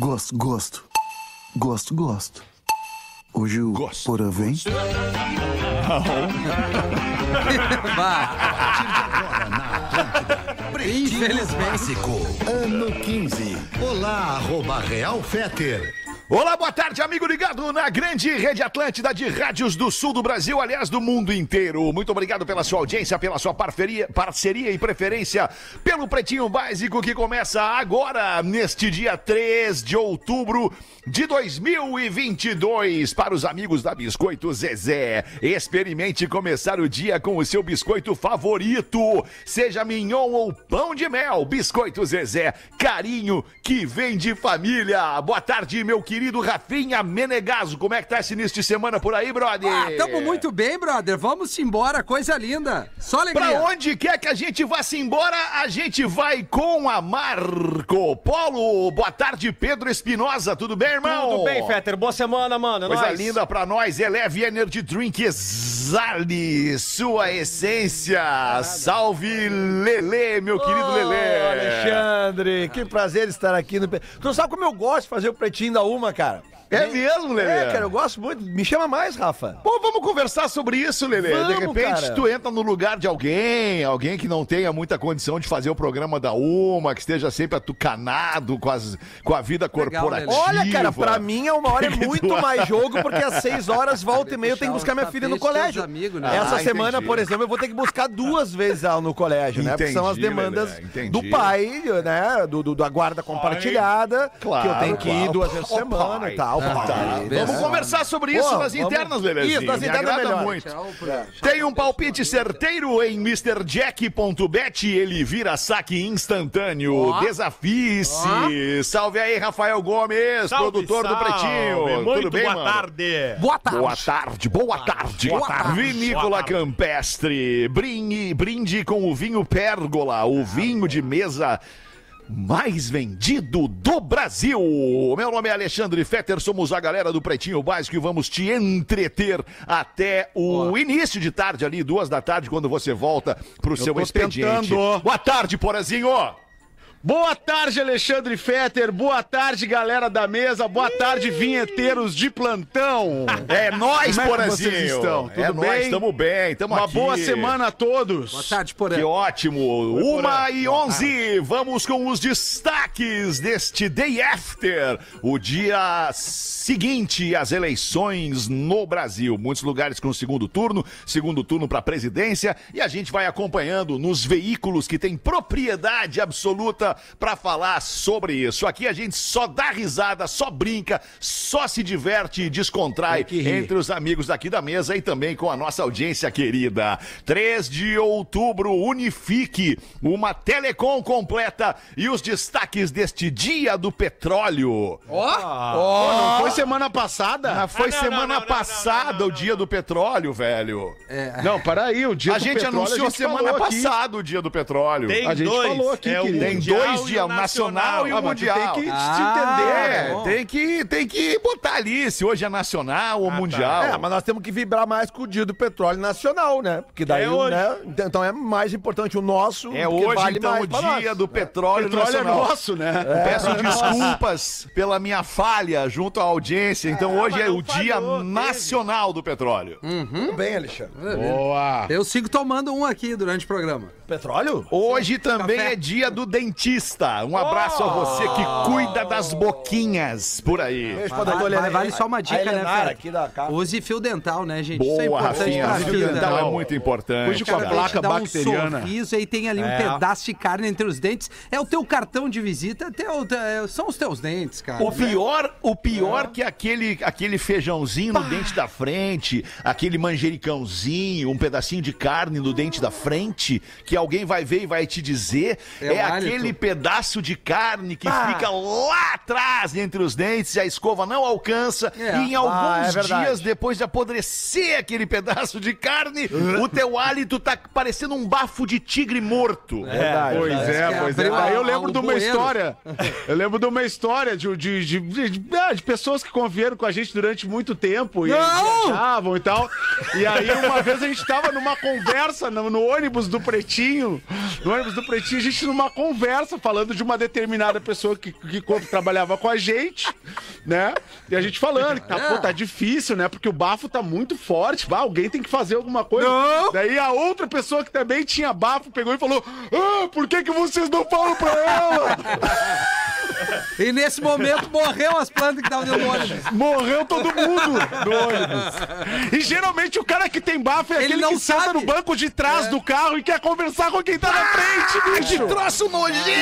Gosto, gosto. Gosto, gosto. Hoje o Gosto, Porã vem? Infelizmente. Clássico, ano 15. Olá, arroba Real Feter. Olá, boa tarde, amigo ligado na grande rede Atlântida de rádios do sul do Brasil, aliás, do mundo inteiro. Muito obrigado pela sua audiência, pela sua parceria, parceria e preferência pelo Pretinho Básico que começa agora, neste dia 3 de outubro de 2022. Para os amigos da Biscoito Zezé, experimente começar o dia com o seu biscoito favorito, seja mignon ou pão de mel. Biscoito Zezé, carinho que vem de família. Boa tarde, meu querido Rafinha Menegaso. Como é que tá esse início de semana por aí, brother? Ah, tamo muito bem, brother. Vamos embora, coisa linda. Só alegria. Pra onde quer que a gente vá-se embora, a gente vai com a Marco Polo. Boa tarde, Pedro Espinosa. Tudo bem, irmão? Tudo bem, Fetter? Boa semana, mano. Coisa nóis. linda pra nós. Eleve Energy Drink exale sua essência. Salve, Lele, meu querido Lele. Alexandre, que prazer estar aqui no. Tu sabe como eu gosto de fazer o pretinho da uma, cara? É mesmo, Lele? É, cara, eu gosto muito. Me chama mais, Rafa. Pô, vamos conversar sobre isso, Lele. de Vamos, repente, cara. tu entra no lugar de alguém, alguém que não tenha muita condição de fazer o programa da Uma, que esteja sempre atucanado com, as, com a vida Legal, corporativa. Olha, cara, pra mim é uma hora é muito mais jogo, porque às seis horas, volta e meia, eu tenho que buscar minha filha no colégio. amigos, né? Essa Ah, semana, entendi. por exemplo, eu vou ter que buscar duas vezes ela no colégio, né? Porque são as Entendi, demandas entendi. do pai, né? Do, do- da guarda compartilhada, Claro, que eu tenho que ir duas vezes por semana pai. e tal. Tá, pai. Vamos É. conversar sobre isso Pô, nas vamos- internas, Lelezinho. Isso, nas Me internas é agrada melhor. muito. Tchau, pra- Tem um palpite certeiro em MrJack.bet, ele vira saque instantâneo. Ó. Desafie-se. Salve aí, Rafael Gomes, Salve, produtor do salve. Pretinho. Muito Tudo bem, boa mano? tarde. Boa tarde. Boa tarde, boa tarde. Boa tarde. Vinícola Boa tarde. Campestre. Brinde, brinde com o vinho Pérgola, o vinho de mesa mais vendido do Brasil. Meu nome é Alexandre Fetter, somos a galera do Pretinho Básico e vamos te entreter até o início de tarde ali, duas da tarde, quando você volta pro seu tô expediente. tentando. Boa tarde, Porazinho. Boa tarde, Alexandre Fetter. Boa tarde, galera da mesa. Boa tarde, vinheteiros de plantão. É nós, Como é que Porazinho. vocês estão? Tudo é bem? nós, tamo bem, tamo Uma aqui. boa semana a todos. Boa tarde, Porã. Que ótimo! Uma e onze, vamos com os destaques deste Day After, o dia seguinte às eleições no Brasil. Muitos lugares com segundo turno, segundo turno para presidência, e a gente vai acompanhando nos veículos que têm propriedade absoluta para falar sobre isso. Aqui a gente só dá risada, só brinca, só se diverte e descontrai entre os amigos daqui da mesa e também com a nossa audiência querida. 3 de outubro, unifique uma telecom completa e os destaques deste dia do petróleo. Ó, não foi semana passada? Ah, foi Ah, não, semana não, não, não, passada não, não, o dia do petróleo, velho. É, Não, para aí, o dia A do gente petróleo, anunciou a gente semana falou aqui. passada o dia do petróleo. Tem A gente dois. falou aqui, é querido. Tem mundial dois dias, o nacional e o Ah, mundial. tem que se Ah, entender. É, bom. tem que, tem que botar ali se hoje é nacional ou mundial. É, mas nós temos que vibrar mais com o dia do petróleo nacional, né? Porque daí, É hoje. né? Então é mais importante o nosso. É hoje, vale então, mais o dia nós. do petróleo, Petróleo é nacional. nosso, né? Peço desculpas pela minha falha junto à audiência. Então hoje é o Dia falhou. Nacional do Petróleo. Tudo bem, Alexandre. Boa. Eu sigo tomando um aqui durante o programa. Petróleo? Hoje também Café. é dia do dentista. Um abraço a você que cuida das boquinhas por aí. Beijo pra Vale, Helena. só uma A dica, né, Fera? aqui da casa. Use fio dental, né, gente? Isso é Boa, Rafinha. pra Fio dental é né? muito importante. Hoje com a Cara, placa bacteriana. Um sorriso, aí tem ali um pedaço de carne entre os dentes. É o teu cartão de visita, é teu- é- são os teus dentes, cara. O pior, o pior que aquele, aquele feijãozinho no dente da frente, aquele manjericãozinho, um pedacinho de carne no dente da frente, que alguém vai ver e vai te dizer, É é, aquele pedaço de carne que fica lá atrás entre os dentes e a escova não alcança. É. E em Ah, alguns é verdade. dias depois de apodrecer aquele pedaço de carne, o teu hálito tá parecendo um bafo de tigre morto. Verdade. Pois é, pois é. Aí eu lembro de uma história. Eu lembro de uma história de, de, de, de- de- ah, de pessoas que conviveram com a gente durante muito tempo e viajavam e tal. E aí uma vez a gente tava numa conversa no, no ônibus do Pretinho. No ônibus do Pretinho, a gente numa conversa falando de uma determinada pessoa que, que trabalhava com a gente, né? E a gente falando que tá, pô, tá difícil, né? Porque o bafo tá muito forte. Bah, alguém tem que fazer alguma coisa. Não. Daí a outra pessoa que também tinha bafo pegou e falou: Ah, por que, que vocês não falam pra ela? E nesse momento morreu as plantas que estavam dentro do ônibus. Morreu todo mundo no ônibus. E geralmente o cara que tem bafo é Ele aquele não que senta sabe. no banco de trás do carro e quer conversar com quem tá na frente, bicho. Troço nojento!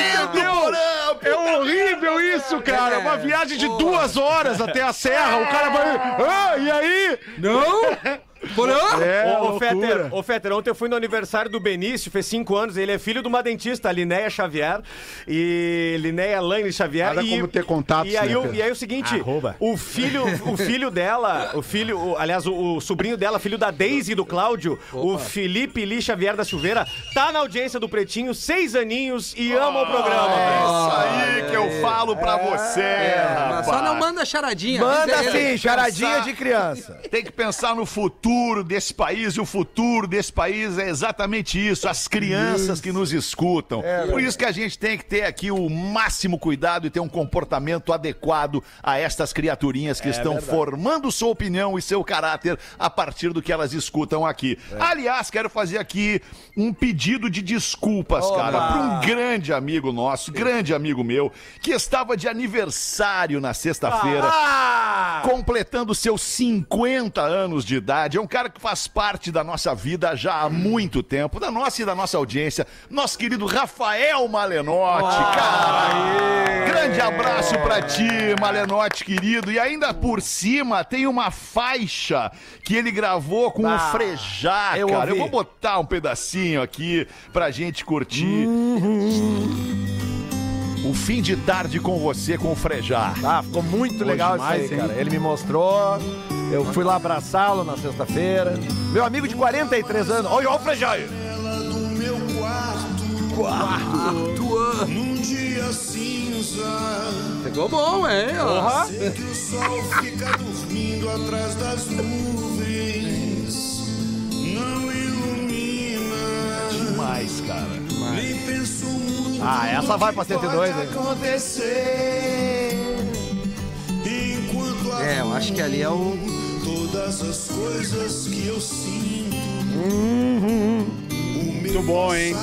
É horrível isso, cara. É, Uma viagem de duas horas até a serra. O cara vai. Ah, e aí? Não? Porã? É, Ô, ô. Fetter, ô, Fetter, ontem eu fui no aniversário do Benício, fez cinco anos. Ele é filho de uma dentista, a Linéia Xavier. E Linéia Laine Xavier. Olha e, como ter contatos, e aí, né, o, e aí o seguinte: Arroba. o filho, o filho dela, o filho, o- aliás, o, o sobrinho dela, filho da Daisy e do Cláudio, o Felipe Li Xavier da Silveira, tá na audiência do Pretinho, seis aninhos e ama o programa. Isso aí que eu falo pra você, Mas só não manda charadinha. Manda sim, charadinha pensar. de criança. Tem que pensar no futuro desse país e o futuro desse país é exatamente isso, as crianças que nos escutam. Por isso que a gente tem que ter aqui o máximo cuidado e ter um comportamento adequado a estas criaturinhas que estão formando sua opinião e seu caráter a partir do que elas escutam aqui. Aliás, quero fazer aqui um pedido de desculpas, cara, para um grande amigo nosso, grande amigo meu, que estava de aniversário na sexta-feira completando seus 50 anos de idade. É um cara que faz parte da nossa vida já há muito tempo, da nossa e da nossa audiência. Nosso querido Rafael Malenotti, cara. Grande abraço pra ti, Malenotti, querido. E ainda por cima tem uma faixa que ele gravou com o Frejá, eu cara. Eu vou botar um pedacinho aqui pra gente curtir. O fim de tarde com você, com o Frejá. Ah, ficou muito legal demais, isso aí, hein? cara. Ele me mostrou, eu fui lá abraçá-lo na sexta-feira. Meu amigo de 43 anos. Olha, olha o Frejá aí. Num dia cinza, Pegou bom, hein? ó. que o sol fica dormindo atrás das nuvens, essa vai pra no que 102, pode hein? acontecer. Enquanto a É, eu acho que ali é o. todas as coisas que eu sinto, Muito bom, hein?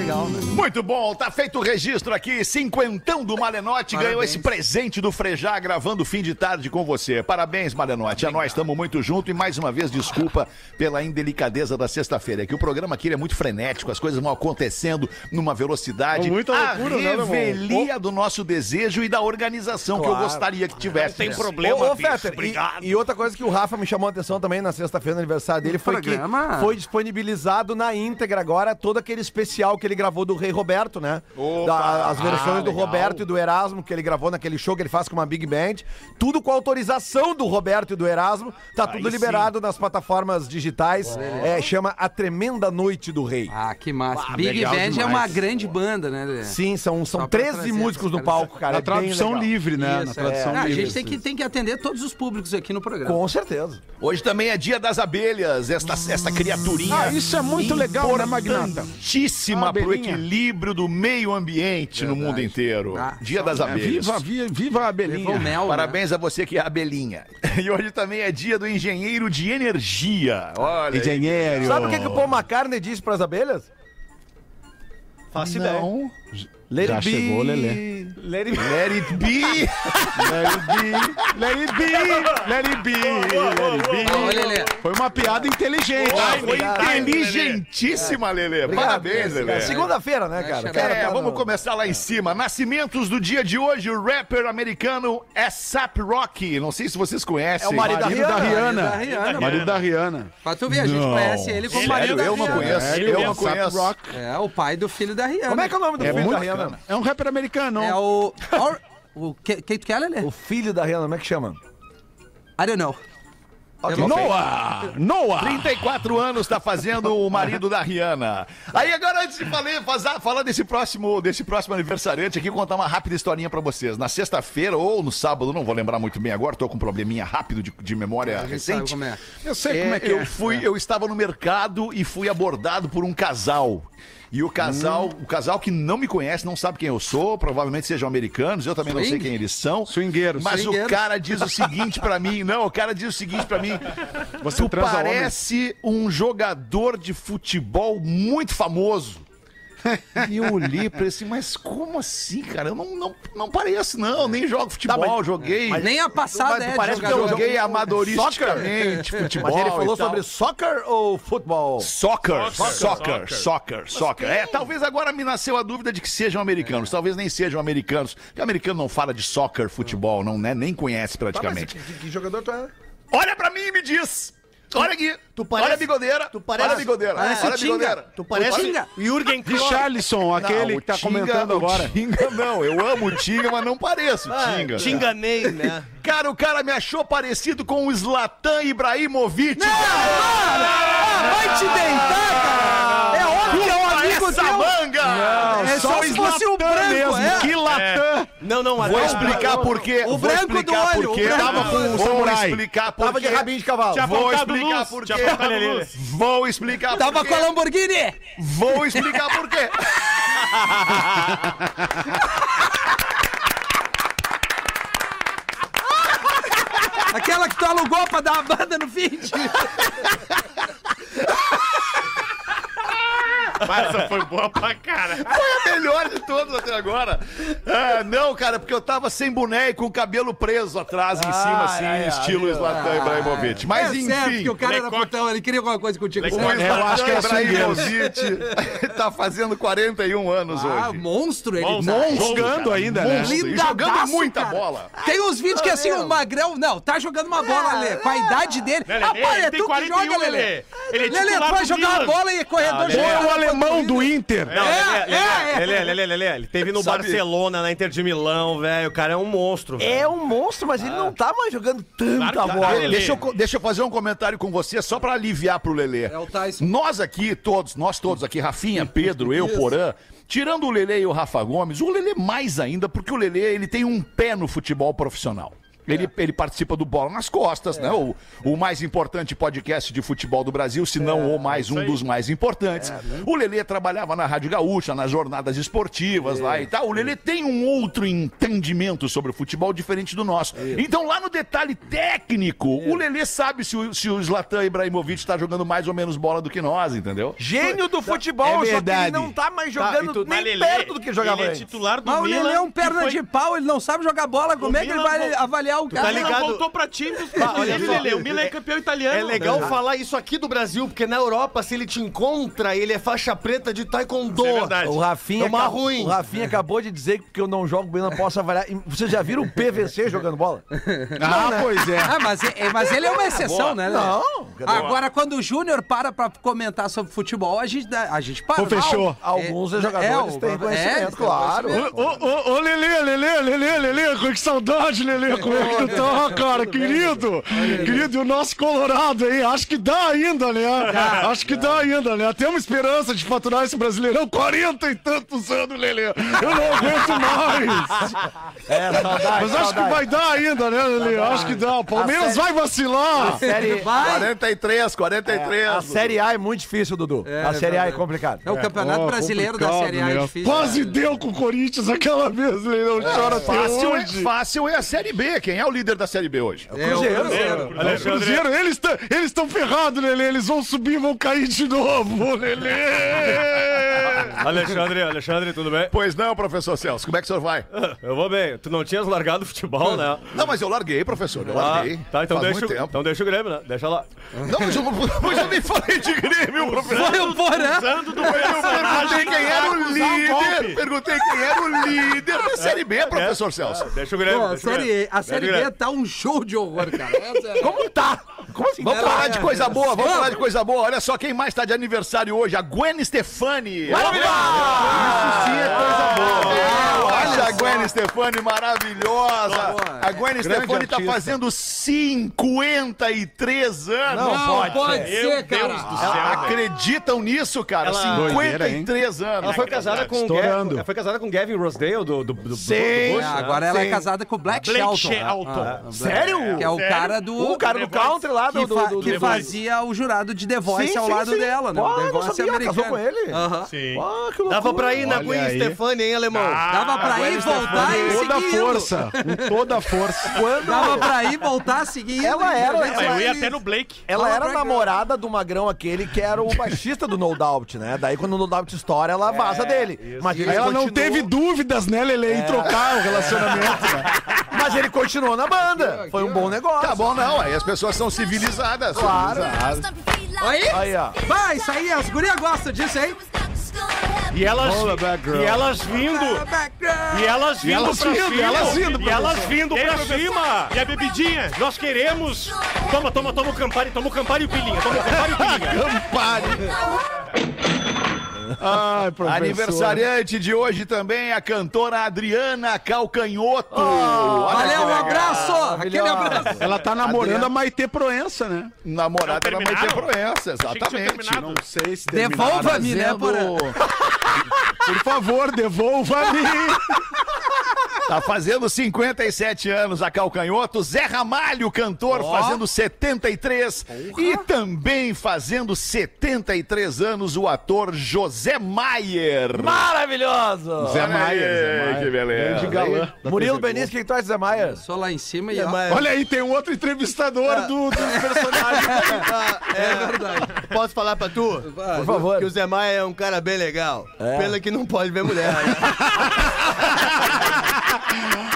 Legal, né? Muito bom, tá feito o registro aqui. Cinquentão do Malenote ganhou esse presente do Frejá gravando fim de tarde com você. Parabéns, Malenote. A nós estamos muito junto e mais uma vez desculpa pela indelicadeza da sexta-feira. É que o programa aqui é muito frenético, as coisas vão acontecendo numa velocidade. Com muita loucura, a né, revelia do nosso desejo e da organização que eu Claro. gostaria que tivesse. Tem né? problema, Ô, ô bicho, Fetter, obrigado. e, e outra coisa que o Rafa me chamou a atenção também na sexta-feira no aniversário dele foi programa. que foi disponibilizado na íntegra agora todo aquele especial que ele gravou do Rei Roberto, né? Da- as versões do Roberto e do Erasmo que ele gravou naquele show que ele faz com uma Big Band. Tudo com autorização do Roberto e do Erasmo. Tá tudo liberado nas plataformas digitais. É, chama A Tremenda Noite do Rei. Ah, que massa. Big legal Band é demais. uma grande banda, né? Lelê? Sim, são, são Só pra 13 trazer músicos no palco, cara. Na é tradução livre, né? Na Isso, tradução é. Ah, a livre. gente tem que, tem que atender todos os públicos aqui no programa. Com certeza. Hoje também é dia das abelhas, esta, esta criaturinha. Ah, isso é muito legal, né, Magnata? Importantíssima para o equilíbrio do meio ambiente no mundo inteiro. Ah, dia das abelhas. viva, viva, viva a abelhinha. Mel, né? Parabéns a você que é a abelhinha. E hoje também é dia do engenheiro de energia. Olha. aí. Engenheiro. Sabe o que, que o Paul McCartney disse pras abelhas? Faço ideia. Let Já it be. chegou Lelê. Let it- Let it be. Let it be, let it be, let it be, let it Ô, be. Lelê. Foi uma piada inteligente. Foi Obrigado. inteligentíssima, Lelê. Parabéns, É, Lelê. Segunda-feira, né, cara? O cara É, tá vamos no- começar lá em cima. Nascimentos do dia de hoje, o rapper americano A$AP Rocky. Não sei se vocês conhecem. É o marido da Marido da Rihanna. Rihanna. Da Rihanna. Marido da Rihanna. Pra tu ver, a gente Não. conhece ele como marido Sério, da eu não Rihanna. conheço. É, eu é não conheço. É, o pai do filho da Rihanna. Como é que é o nome do É filho da Rihanna? É um rapper americano. É o... Or... O tu quer, Lelê? O filho da Rihanna, como é que chama? I don't know. Ok. Noah! Noah! 34 anos tá fazendo o marido da Rihanna. Aí agora, antes de falar, falar desse próximo, desse próximo aniversariante aqui, contar uma rápida historinha pra vocês. Na sexta-feira ou no sábado, não vou lembrar muito bem agora, tô com um probleminha rápido de, de memória sabe recente. como é. Eu sei como é que eu é. fui, eu estava no mercado e fui abordado por um casal. E o casal, o casal que não me conhece, não sabe quem eu sou, provavelmente sejam americanos, eu também não sei Swing? quem eles são. Swingueiros. Mas Swingueiros. o cara diz o seguinte pra mim, não, o cara diz o seguinte pra mim, Você tu parece um jogador de futebol muito famoso. E eu olhei pra ele assim, mas como assim, cara? Eu não, não, não pareço, não, nem jogo futebol, joguei. Nem a passada Mas é parece que eu jogador. joguei amadoristicamente futebol. Mas ele falou e tal. sobre soccer ou futebol? Soccer, soccer, soccer, soccer. É, talvez agora me nasceu a dúvida de que sejam americanos. Talvez nem sejam americanos. Porque americano não fala de soccer, futebol, não, né? Nem conhece praticamente. que, que jogador tu é? Olha pra mim e me diz. Olha aqui. tu parece- olha a bigodeira. tu parece- olha a bigodeira. parece olha a Tinga. bigodeira. Tu parece Tinga. Jürgen Klopp. Richarlison, aquele Não, que tá Tinga- comentando o agora. Tinga não, eu amo o Tinga, mas não pareço o Tinga. Te enganei, né? Cara, o cara me achou parecido com o Zlatan Ibrahimovic. Ah, vai te deitar, cara! É óbvio que é um amigo essa teu! manga! É só se fosse o branco, mesmo. é. Que latã! Não, não, Vou explicar por quê. O branco do olho, Tava com o samurai. explicar por Tava de rabinho de cavalo. Vou explicar por quê. Vou explicar por Tava quê. com a Lamborghini! Vou explicar por quê. Aquela que tu alugou pra dar a banda no feed. Essa foi boa pra cara. Foi a melhor de todos até agora. Ah, não, cara, porque eu tava sem boné e com o cabelo preso atrás, em cima, assim, ai, ai, estilo Zlatan Ibrahimovic. Mas é certo enfim. que o cara era Lecoque. putão, ele queria alguma coisa contigo. O sério. eu acho que é Zlatan Ibrahimovic tá fazendo 41 anos Ah, hoje. monstro ele. Monstro. tá. Jogando cara, ainda, né? monstro. Lindadaço, jogando muita cara. bola. Tem uns vídeos que assim, o Magrão. Não, tá jogando uma bola, Lelê. Com a idade dele. Lelê, ah, ele é tem tu que 41, joga, Lelê. Lelê. Ele é vai jogar uma Milan. bola e corredor Foi chega o lá, alemão do ele- Inter. Não, É, Lelê, é, é. Lelê, Lelê, Lelê, Ele teve no Sabe- Barcelona, na Inter de Milão, velho. O cara é um monstro. velho. É um monstro, mas ele não tá mais jogando tanta tá, bola. Deixa eu, deixa eu fazer um comentário com você só pra aliviar pro Lelê. É o Tyson. Nós aqui, todos, nós todos aqui, Rafinha, Pedro, eu, Porã, tirando o Lelê e o Rafa Gomes, o Lelê mais ainda, porque o Lelê ele tem um pé no futebol profissional. Ele, ele participa do Bola nas Costas, né? O, o mais importante podcast de futebol do Brasil, se não o mais um dos mais importantes. O Lelê trabalhava na Rádio Gaúcha, nas jornadas esportivas lá e tal. O Lelê tem um outro entendimento sobre o futebol diferente do nosso. Então, lá no detalhe técnico, o Lelê sabe se o, se o Zlatan Ibrahimovic tá jogando mais ou menos bola do que nós, entendeu? Gênio do futebol, É só que ele verdade. não tá mais Tá, jogando e tu- nem Lelê, perto do que jogava Ele é antes. titular do Mas o Milan. Lelê é um perna foi- de pau, ele não sabe jogar bola. Como é que ele Milan vai vol- avaliar o cara? tá ligado? voltou pra Champions Ah, olha só. Lelê. O Milan é campeão italiano. É legal falar isso aqui do Brasil, porque na Europa, se ele te encontra, ele é faixa preta de taekwondo. É verdade. O Rafinha, É uma acabou- ruim. o Rafinha acabou de dizer que porque eu não jogo bem, não posso avaliar. E Vocês já viram o PVC jogando bola? Ah, pois é. Ah, mas, é- mas ele é uma exceção, né? Lelê? Não. Agora, quando o Júnior para pra comentar sobre futebol, a gente, a gente para. Pô, fechou. Alguns É, jogadores é, têm é, conhecimento, têm claro. Ô, ô, ô, Lelê, Lelê, Lelê, Lelê, que saudade, Lelê, como é que tu tá, cara, querido? Querido, e o nosso Colorado, hein? Acho que dá ainda, né? Acho que dá ainda, né? Temos esperança de faturar esse Brasileirão 40 e tantos anos, Lelê. Eu não aguento mais. É, saudade, Mas acho que vai dar ainda, né, Lelê? Acho que dá. O Palmeiras vai vacilar. Série, Vai. 43, 43. a Série A é muito difícil, Dudu. a Série A é complicada. É o Campeonato Ó, Brasileiro da Série A é difícil. Quase deu com o Corinthians aquela vez, Lelê. Não chora até Fácil é, hoje. fácil é a Série B. Quem é o líder da Série B hoje? É, o Cruzeiro. O Cruzeiro, eles estão eles estão ferrados, Lelê. Eles vão subir e vão cair de novo, Lelê. Alexandre, Alexandre, tudo bem? Pois não, professor Celso. Como é que o senhor vai? Eu vou bem. Tu não tinhas largado o futebol, né? Não, mas eu larguei, professor. Eu Ah, larguei. tá, então Faz deixa, muito o- tempo. então deixa o Grêmio, né? Deixa lá. Não, mas eu, mas eu nem falei de Grêmio, professor. Foi o Porã. Eu perguntei quem era o líder. Perguntei quem era o líder da Série B, professor Celso. Deixa o Grêmio. Pô, o Grêmio. a série O B tá um show de horror, cara. Essa é- Como tá? Como assim? Vamos falar é, de coisa boa, vamos falar de coisa boa. Olha só quem mais tá de aniversário hoje, a Gwen Stefani. Isso sim é coisa boa. É, olha a Gwen Stefani maravilhosa. A Gwen Stefani tá fazendo 53 anos. Não, Não pode Meu ser, Deus cara. do céu. Acreditam nisso, cara? Ela- Doideira, hein? 53 anos. Ela foi casada com Estourando. Gavin, ela foi casada com Gavin Rosedale do, do, do, do, Sim. do É, Bush, né? agora ela é casada com o Black, Blake Shelton. Shelton. Ah, ah, Sério? Que é o Sério? cara do. O cara do country lá do... que, do, fa- do, que do- fazia o jurado de The Voice Sim, ao sim, lado sim. dela, né? Pô, o The Voice sabia, casou com ele? Aham. Sim. Pô, Dava pra ir na Gwen. Stefani, hein, alemão? Dava pra ir, voltar e Toda a seguir indo. força. Com toda a força. Dava pra ir, voltar, seguir. Ela era- eu ia até no Blake. Ela Fala era namorada do magrão aquele que era o baixista do No Doubt, né? Daí quando o No Doubt estoura, ela vaza dele. Mas ela não teve dúvidas, né, Lele, em trocar o relacionamento. né? Mas ele continuou na banda. Foi um bom negócio. Tá bom, não. Aí as pessoas são civilizadas. Claro. civilizadas. Aí, Aí, ó. vai, isso aí, as gurias gostam disso aí. E elas, Roll the back girl. e elas vindo, e elas vindo elas pra vindo, cima, elas vindo, e elas vindo pra cima. E a bebidinha? Nós queremos. Toma, toma, toma o Campari, toma o Campari e o Pilinha, toma o Campari e o Pilinha. Campari. Ai, professor. Aniversariante de hoje também a cantora Adriana Calcanhoto. Olha Valeu, um abraço. Aquele abraço. Ela tá namorando Adriana. a Maitê Proença, né? Namorada da terminaram? Proença, exatamente. Não sei se. Devolva-me, né, Porã? Por favor, devolva-me. Tá fazendo 57 anos a Calcanhoto. Zé Ramalho, cantor, fazendo 73. E também fazendo 73 anos o ator José Maier. Maravilhoso! Zé Maier, Zé Maier. que beleza. Grande galã. da Murilo TV Benício, o que tu acha, Zé Maia? Só lá em cima e ó. Olha aí, tem um outro entrevistador do, dos personagens. É verdade. Posso falar pra tu? Por favor. Que o Zé Maia é um cara bem legal. Pena que não pode ver mulher. Né?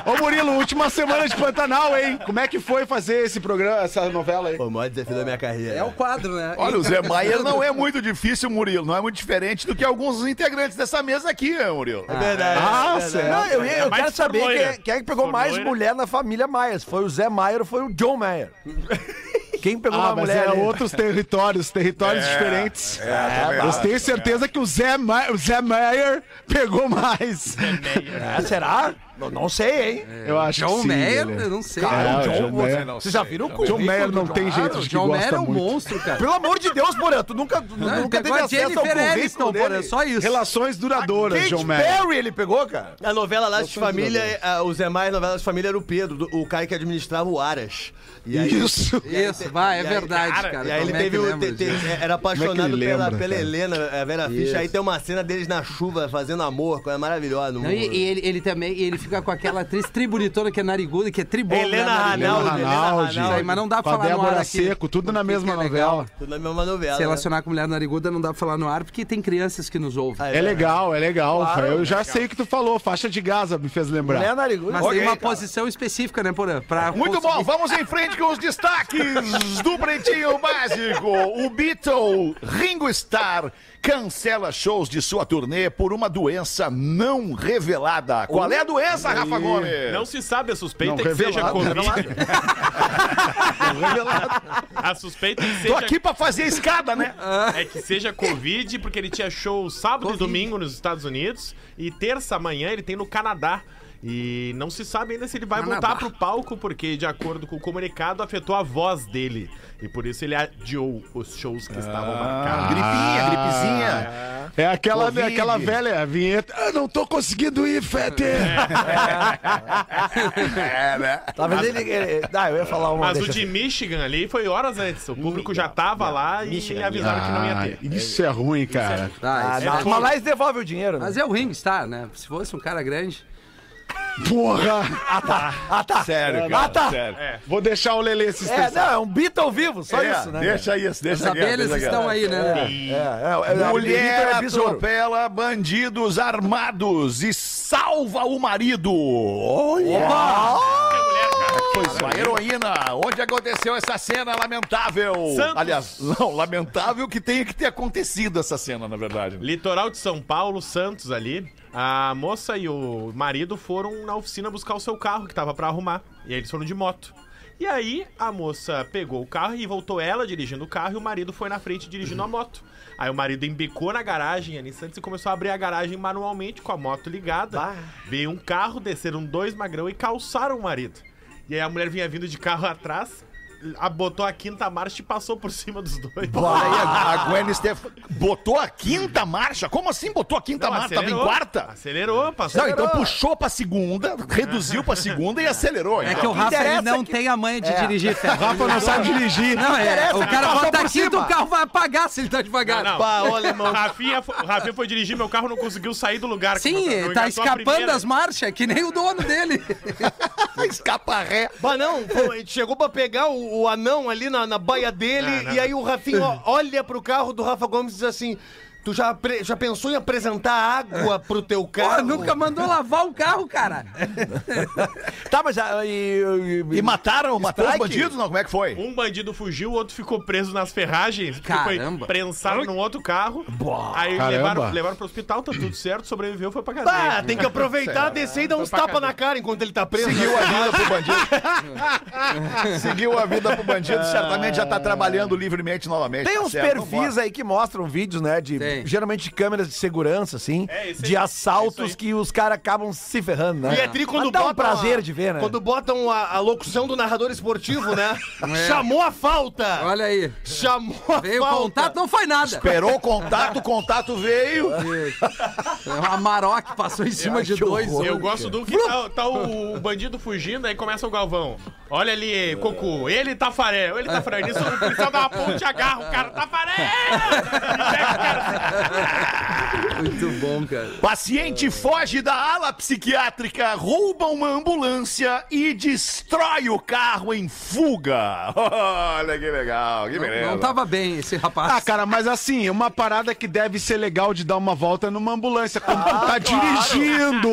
Ô Murilo, última semana de Pantanal, hein? Como é que foi fazer esse programa, essa novela aí? Pô, o maior desafio da minha carreira. É o quadro, né? Olha, o Zé Maier não é muito difícil, Murilo. Não é muito diferente do que alguns integrantes dessa mesa aqui, né, Murilo. É verdade. Ah, é verdade. Não, eu, eu mais quero saber quem é, quem é que pegou mais mulher na família Maia. Se foi o Zé Maier ou foi o John Maier? Quem pegou Ah, uma mas mulher? é ali? outros territórios, territórios diferentes. É, Eu tenho certeza que o Zé, Ma o Zé Maier pegou mais. É, será? Não, não sei, hein? Eu acho John que sim. Mayer, Lelê. eu não sei. Cara, É, John, John Mayer. você já viram o John currículo Mayer do não John tem Mayer? jeito de que John Mayer é um muito. monstro, cara. Pelo amor de Deus, Porã, tu nunca, tu Não, ele nunca teve acesso ao Jennifer currículo Aniston, dele. Porã, só isso. Relações duradouras, Kate John Mayer. Perry ele pegou, cara. A novela Laços de Família, a- o Zé Maia, a novela de Família era o Pedro, do- o cara que administrava o Aras. E aí- Isso. Isso, vai, é aí- verdade, cara. E aí ele é teve, o- lembra te- te- disso? era apaixonado é ele pela, pela? Helena, a Vera Fischer. Aí tem uma cena deles na chuva fazendo amor, coisa maravilhosa. no Não, e, mundo. e ele, ele também, ele fica com aquela atriz tribunitona que é nariguda, que é. Helena né. Ranaldi, Helena Ranaldi. Mas não dá pra falar no ar aqui. Seco, tudo na mesma é novela. Tudo na mesma novela. Se relacionar com mulher nariguda não dá pra falar no ar, porque tem crianças que nos ouvem. Ah, É legal, é legal. eu já sei o que tu falou. Faixa de Gaza me fez lembrar. Mulher nariguda. Mas tem uma posição específica, né, Porã? Muito bom, vamos em frente com os destaques do Pretinho Básico. O Beatle Ringo Starr cancela shows de sua turnê por uma doença não revelada. Qual é a doença, Rafa Gomes? Não se sabe, a suspeita Não, é que seja revelado, Covid. A suspeita é que Tô seja, aqui pra fazer escada, né? é que seja Covid, porque ele tinha show sábado e domingo nos Estados Unidos e terça manhã ele tem no Canadá. E não se sabe ainda se ele vai voltar pro palco, porque, de acordo com o comunicado, afetou a voz dele. E por isso ele adiou os shows que estavam marcados. Gripinha, gripezinha. É aquela, Covid. aquela velha vinheta. Ah, não tô conseguindo ir, Fete. É, né? Talvez ele, ele- Ah, eu ia falar uma. Mas o de assim. Michigan ali foi horas antes. O público já tava lá e avisaram que não ia Ah, ter. isso é ruim, cara. Ah, Ah, isso não, é- mas lá eles devolvem o dinheiro, né? Mas é o Ringo Starr, né? Se fosse um cara grande. Porra! Ah, tá. Sério, Ah, cara. tá. Sério. Vou deixar o Lelê se É, estressar. não, é um Beatle vivo, só É, isso, né? Deixa isso, As deixa aqui, aqui. estão aí, né? É, é, é, Mulher é atropela bandidos armados e salva o marido. Olha! Uma heroína. Onde aconteceu essa cena lamentável? Santos. Aliás, não, lamentável que tenha que ter acontecido essa cena, na verdade. Litoral de São Paulo, Santos ali. A moça e o marido foram na oficina buscar o seu carro que tava pra arrumar. E aí eles foram de moto. E aí a moça pegou o carro e voltou ela dirigindo o carro e o marido foi na frente dirigindo a moto. Aí o marido embicou na garagem ali Santos e começou a abrir a garagem manualmente com a moto ligada. Veio um carro, desceram dois magrão e calçaram o marido. E aí a mulher vinha vindo de carro atrás, a- botou a quinta marcha e passou por cima dos dois. Olha aí, a, a Gwen Stefani botou a quinta marcha? Como assim botou a quinta Não, marcha? Tava em quarta? Acelerou, passou. Não, então puxou pra segunda, reduziu pra segunda e acelerou. É então. que o Rafa não é que- tem a manha de dirigir, Ferro. Rafa não sabe dirigir. Não, é. O cara bota e cima. o carro vai apagar se ele tá devagar. Não, não. Pá, olha, irmão. O Rafinha, foi- o Rafinha foi dirigir, meu carro não conseguiu sair do lugar. Sim, Não tá a escapando das marchas, que nem o dono dele. Escapa ré. Bah, não, pô, a gente chegou pra pegar o, o anão ali na, na baia dele não. e aí o Rafinha ó, olha pro carro do Rafa Gomes e diz assim: Tu já, já pensou em apresentar água pro teu carro? nunca mandou lavar o carro, cara. Tá, mas ah, e, E mataram, matou os bandidos? Não, como é que foi? Um bandido fugiu, o outro ficou preso nas ferragens. porque Caramba. Foi prensado num outro carro. Aí Caramba. levaram, levaram pro hospital, tá tudo certo, sobreviveu, foi pra cadeia. tem que aproveitar, descer e dar uns tapas na cara enquanto ele tá preso. Seguiu a vida pro bandido. Seguiu a vida pro bandido, certamente já tá trabalhando livremente novamente. Tem tá uns certo, perfis aí que mostram vídeos, né? De, Tem. Geralmente de câmeras de segurança, assim. É, aí, de assaltos é isso aí. que os caras acabam se ferrando, né? E é tri quando Mas dá um botam prazer a- de ver, né? Quando botam a, a locução do narrador esportivo, né? Chamou a falta! Olha aí. Chamou a Veio o falta! contato, não foi nada. Esperou o contato, o contato veio. A Maroc passou em cima de dois. Eu gosto do que tá, tá o, o bandido fugindo, aí começa o Galvão. Olha ali, Cocu, ele Tafaré, ele Tafaré. Nisso o policial dá uma ponte, agarra o cara, Tafaré! E pega o cara. Muito bom, cara. Paciente foge da ala psiquiátrica, rouba uma ambulância e destrói o carro em fuga. Olha que legal, que beleza. Não tava bem esse rapaz. Ah, cara, mas assim, uma parada que deve ser legal de dar uma volta numa ambulância quando tu tá dirigindo.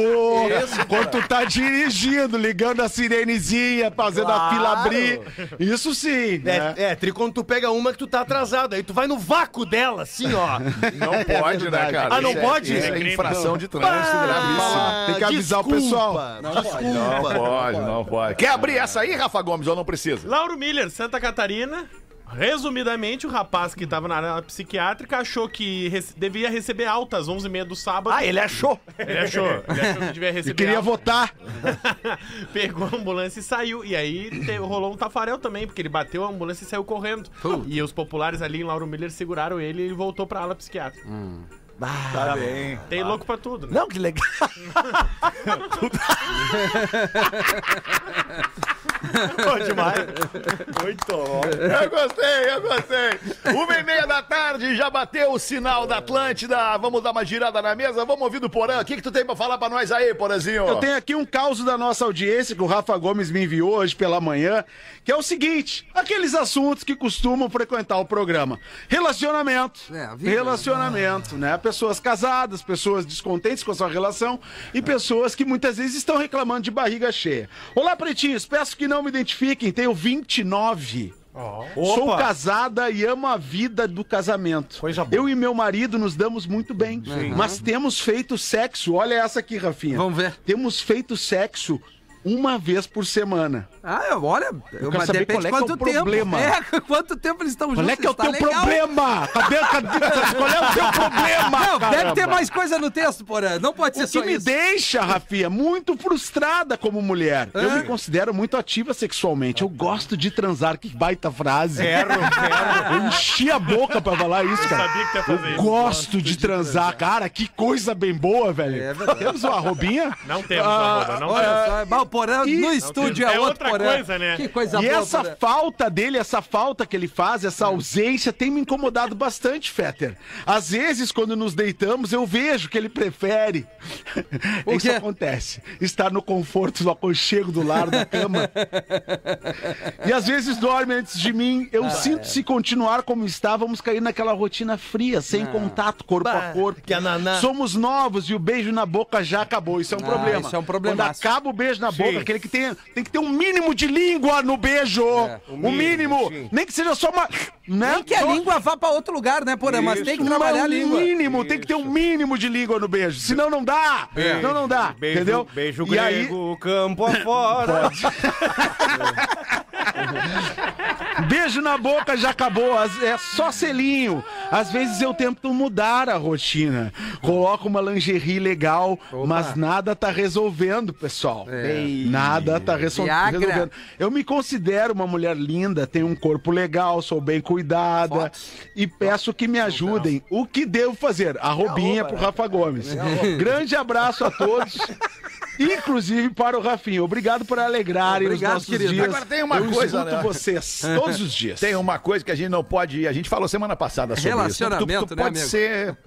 Quando tu tá dirigindo, ligando a sirenezinha, fazendo a fila abrir. Isso sim. né? É, é, tri quando tu pega uma que tu tá atrasado, aí tu vai no vácuo dela, assim, ó. Não pode, né, cara? Ah, não Isso é- pode? Isso é infração de trânsito gravíssima. Tem que avisar o pessoal. Não Não pode, não pode. Quer abrir essa aí, Rafa Gomes, ou não precisa? Lauro Miller, Santa Catarina. Resumidamente, o rapaz que tava na área psiquiátrica achou que rece- devia receber alta às 11h30 do sábado. Ah, ele achou. Ele achou, ele achou que devia receber Eu queria alta. votar. Pegou a ambulância e saiu. E aí rolou um tafarel também, porque ele bateu a ambulância e saiu correndo. E os populares ali em Lauro Miller seguraram ele e ele voltou pra ala psiquiátrica. Tá bem. Tem louco pra tudo, né? Não, que legal. Pô, demais. Muito bom. Eu gostei, eu gostei. Uma e meia da tarde, já bateu o sinal da Atlântida. Vamos dar uma girada na mesa, vamos ouvir do Porã. O que, que tu tem pra falar pra nós aí, Porãzinho? Eu tenho aqui um caos da nossa audiência que o Rafa Gomes me enviou hoje pela manhã, que é o seguinte: aqueles assuntos que costumam frequentar o programa. Relacionamento. É, vida, relacionamento, né? Pessoas casadas, pessoas descontentes com a sua relação e pessoas que muitas vezes estão reclamando de barriga cheia. Olá, pretinhos, peço que não me identifiquem, tenho 29. Sou Opa. casada e amo a vida do casamento. Coisa boa. Eu e meu marido nos damos muito bem, mas temos feito sexo. Olha essa aqui, Rafinha. Vamos ver. Temos feito sexo uma vez por semana. Ah, eu- olha, eu, quero mas saber depende qual é que é o tempo. problema. É, quanto tempo eles estão juntos. Qual é que é o tá teu legal. problema? Cadê, cadê, qual é o teu problema? Não, deve caramba? ter mais coisa no texto, porra. Não pode ser O que só me isso. deixa, Rafinha, muito frustrada como mulher. Eu me considero muito ativa sexualmente. Eu gosto de transar. Que baita frase. Quero, quero. Eu enchi a boca pra falar isso, cara. sabia que ia fazer Eu isso. gosto de transar. Cara, que coisa bem boa, velho. É verdade. Temos uma arrobinha? Não temos, Ah, arroba, não Olha temos. só, E- no estúdio É é, outro outra Porã. coisa, né? Que coisa E boa, essa Porã. falta dele, essa falta que ele faz, essa ausência, tem me incomodado bastante, Fetter. Às vezes, quando nos deitamos, eu vejo que ele prefere. O Isso quê? acontece. Estar no conforto, no aconchego do lar da cama. e às vezes dorme antes de mim. Eu sinto se continuar como está, vamos cair naquela rotina fria, sem contato, corpo a Bah, corpo. que ananá. Somos novos e o beijo na boca já acabou. Isso é um Ah, problema. isso é um Quando problemaço. acaba o beijo na boca, aquele que tem, tem que ter um mínimo de língua no beijo. o mínimo. sim. Nem que seja só uma. Né? Nem que a Só- língua vá pra outro lugar, né, Porã? Mas tem que trabalhar a língua. mínimo, tem que ter um mínimo de língua no beijo. Senão não dá. Não, não dá. Beijo, entendeu? beijo e aí, grego, campo afora. Beijo na boca já acabou. É só selinho. Às vezes eu tento mudar a rotina. Coloco uma lingerie legal, mas nada tá resolvendo, pessoal. Nada tá resol- resolvendo. Eu me considero uma mulher linda, tenho um corpo legal, sou bem cuidada e peço que me ajudem. O que devo fazer? Arrobinha pro Rafa Gomes. Grande abraço a todos. Inclusive para o Rafinha. Obrigado por alegrarem Obrigado, os nossos querido. dias. Agora tem uma Eu coisa, escuto né? vocês todos os dias. Tem uma coisa que a gente não pode. A gente falou semana passada sobre Relacionamento, isso. Tu, tu né, pode amigo? ser.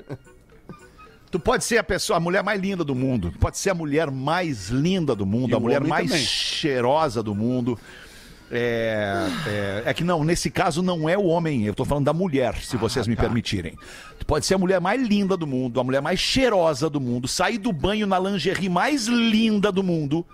Tu pode ser a pessoa, a mulher mais linda do mundo. Pode ser a mulher mais linda do mundo, E a mulher mais também. cheirosa do mundo. É, é, é que não, nesse caso não é o homem, eu tô falando da mulher, se vocês me permitirem. Tu pode ser a mulher mais linda do mundo, a mulher mais cheirosa do mundo, sair do banho na lingerie mais linda do mundo,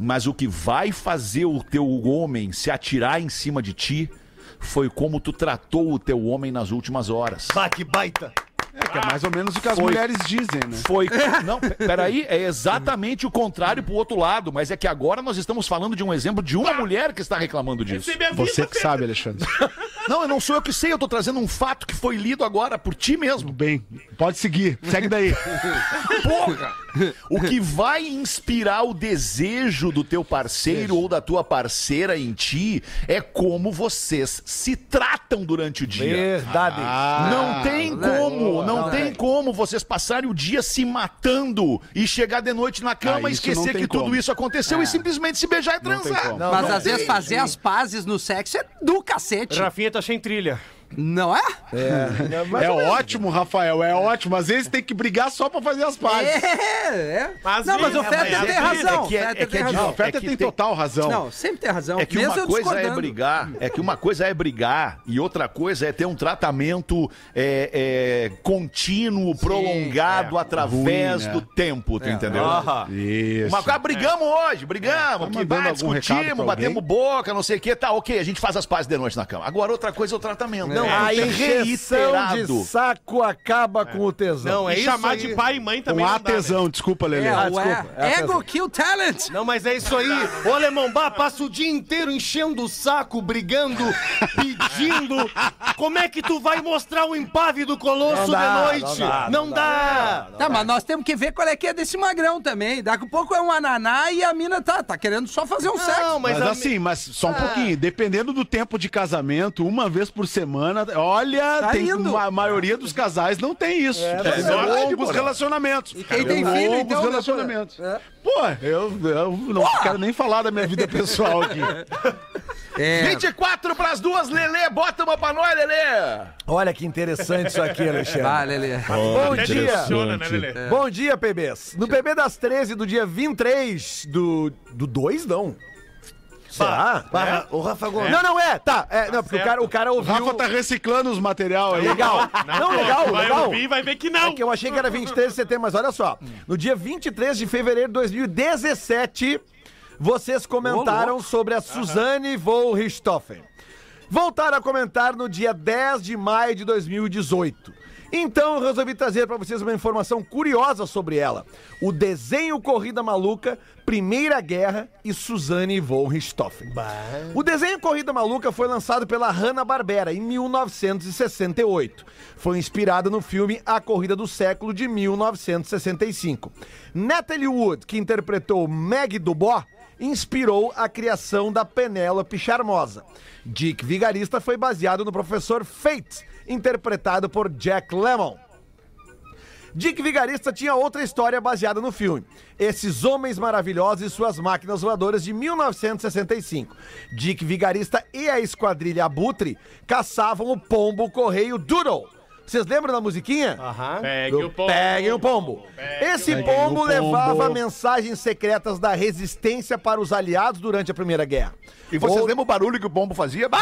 mas o que vai fazer o teu homem se atirar em cima de ti foi como tu tratou o teu homem nas últimas horas. Bah, que baita. É, que é mais ou menos o que as Foi. mulheres dizem, né? Foi. Não, pe- peraí, é exatamente o contrário pro outro lado, mas é que agora nós estamos falando de um exemplo de uma mulher que está reclamando disso. Você que sabe, Alexandre. Não, eu não sou eu que sei, eu tô trazendo um fato que foi lido agora por ti mesmo. Bem, pode seguir. Segue daí. Porra! O que vai inspirar o desejo do teu parceiro ou da tua parceira em ti é como vocês se tratam durante o dia. Verdade. Não tem como, não, tem como vocês passarem o dia se matando e chegar de noite na cama Ah, e não esquecer que tudo como. isso aconteceu e simplesmente se beijar e Não transar. como. Não, Mas não às vezes fazer as pazes no sexo é do cacete. Rafinha tá sem trilha. Não é? É ótimo, Rafael, é ótimo. Às vezes tem que brigar só pra fazer as pazes. É, é. Mas não, mas é, o mas tem é- razão. é que é- Fetter é que tem é razão. Não, o É que tem tem- total razão. Não, sempre tem razão. É que Mesmo uma coisa é brigar, é que uma coisa é brigar e outra coisa é ter um tratamento é, é, contínuo, prolongado através Ruim, né? do tempo, tu entendeu? Isso. Uma coisa, brigamos hoje, brigamos, Tá que bah, discutimos, batemos boca, não sei o que, tá, ok, a gente faz as pazes de noite na cama. Agora outra coisa é o tratamento. Não, A tem injeção de saco acaba com o tesão. Não, é E isso chamar aí. de pai e mãe Com também não dá, né? atesão, desculpa, Lelê. É, Ah, o desculpa, é a Ego Kill Talent. Não, mas é isso aí. Ô, Alemão, bah, passa o dia inteiro enchendo o saco, brigando, pedindo. Como é que tu vai mostrar o empave do Colosso Não dá, de noite? não dá, Não não dá. Tá, mas nós temos que ver qual é que é desse magrão também. Daqui a pouco é um ananá e a mina tá, tá querendo só fazer um sexo. Não, mas, Mas, a- assim, mas só um pouquinho. Dependendo do tempo de casamento, uma vez por semana, olha, Tá tem, indo. a maioria dos casais não tem isso. É, verdade, longos porra. relacionamentos. E quem tem longos filho, então, né, relacionamentos. pô? É. Pô, eu, eu não quero nem falar da minha vida pessoal aqui. É. 24 pras duas, Lelê, bota uma pra nós, Lelê. Olha que interessante isso aqui, Alexandre. Vai, Lelê. Bom Até dia. né, Lelê? Bom dia, PBs. No PB das 13 do dia 23 do. Do 2, não. Será? Bah, Ô, Rafa Gomes. Não, não é. Tá. É, não, porque o cara, o cara O ouviu. Rafa tá reciclando os material aí. Legal. Não, legal, vai legal. ouvir e vai ver que não. É que eu achei que era 23 de setembro, mas olha só. No dia 23 de fevereiro de 2017, vocês comentaram sobre a Suzane von Richthofen. Voltaram a comentar no dia 10 de maio de 2018. Então eu resolvi trazer para vocês uma informação curiosa sobre ela. O desenho Corrida Maluca, Primeira Guerra e Suzane von Richthofen. O desenho Corrida Maluca foi lançado pela Hanna-Barbera em 1968. Foi inspirado no filme A Corrida do Século de 1965. Natalie Wood, que interpretou Meg Dubois, inspirou a criação da Penélope Charmosa. Dick Vigarista foi baseado no professor Fate, interpretado por Jack Lemmon. Dick Vigarista tinha outra história baseada no filme. Esses Homens Maravilhosos e Suas Máquinas Voadoras de 1965. Dick Vigarista e a Esquadrilha Abutre caçavam o pombo correio Doodle. Vocês lembram da musiquinha? Aham. Pegue o pombo. Peguem o pombo. Esse pombo levava pombo. mensagens secretas da resistência para os aliados durante a Primeira Guerra. E vocês Ou- lembram o barulho que o pombo fazia?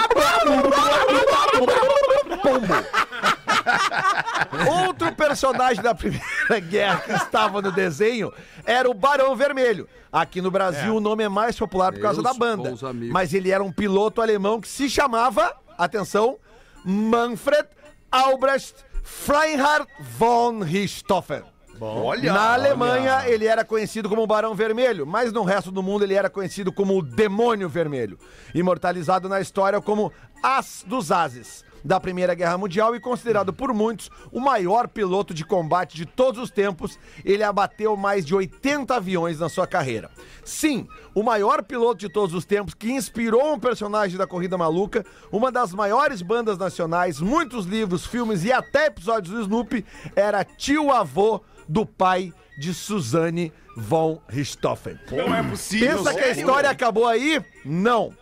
Outro personagem da Primeira Guerra que estava no desenho era o Barão Vermelho. Aqui no Brasil o nome é mais popular por causa Meus da banda. Mas ele era um piloto alemão que se chamava, atenção, Manfred Albrecht Freinhard von Richthofen. Olha. Na Alemanha, ele era conhecido como Barão Vermelho, mas no resto do mundo ele era conhecido como o Demônio Vermelho, imortalizado na história como As dos Ases. da Primeira Guerra Mundial e considerado por muitos o maior piloto de combate de todos os tempos. Ele abateu mais de 80 aviões na sua carreira. Sim, o maior piloto de todos os tempos que inspirou um personagem da Corrida Maluca, uma das maiores bandas nacionais, muitos livros, filmes e até episódios do Snoopy, era tio-avô do pai de Suzanne von Richthofen. Não é possível. Pensa que a história acabou aí? Não.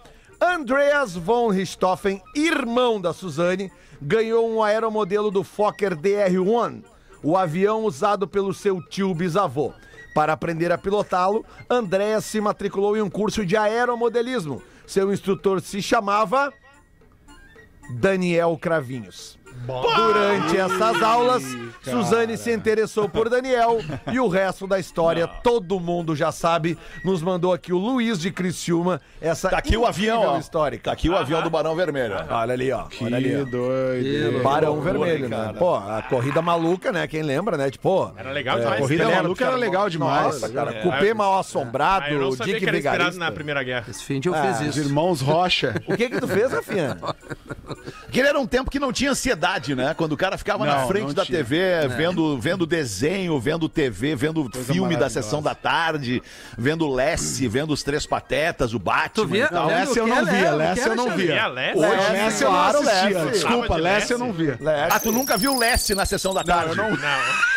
Andreas von Richthofen, irmão da Suzane, ganhou um aeromodelo do Fokker DR-1, o avião usado pelo seu tio bisavô. Para aprender a pilotá-lo, Andreas se matriculou em um curso de aeromodelismo. Seu instrutor se chamava Daniel Cravinhos. Durante essas aulas, Suzane se interessou por Daniel e o resto da história todo mundo já sabe. Nos mandou aqui o Luiz de Criciúma essa Tá aqui o avião, ó. histórica. Tá aqui o avião do Barão Vermelho. Olha ali, ó. Olha ali, ó. doido. Barão Vermelho, né? Pô, a corrida maluca, né? Quem lembra, né? Tipo, pô. Era legal é, demais. Corrida Lembra maluca era legal demais. Nossa, cara. É. Cupê mal Ah, eu assombrado, não sabia Dick que era inspirado Vigarista. na Primeira Guerra. Esse fim de eu fiz Os isso. irmãos Rocha. O que que tu fez, Rafinha? Aquele era um tempo que não tinha ansiedade, né? Quando o cara ficava na Não, frente não da tinha. TV, vendo, vendo desenho, vendo TV, vendo filme da sessão da tarde, vendo Lessie, vendo os Três Patetas, o Batman via? e tal. Eu não é, via, que eu não via. Lessie? Hoje, Lessie, eu não assistia. Lessie. Desculpa, Lessa eu não Lessie? via. Ah, tu nunca viu Lessie na sessão da tarde? eu não- Não.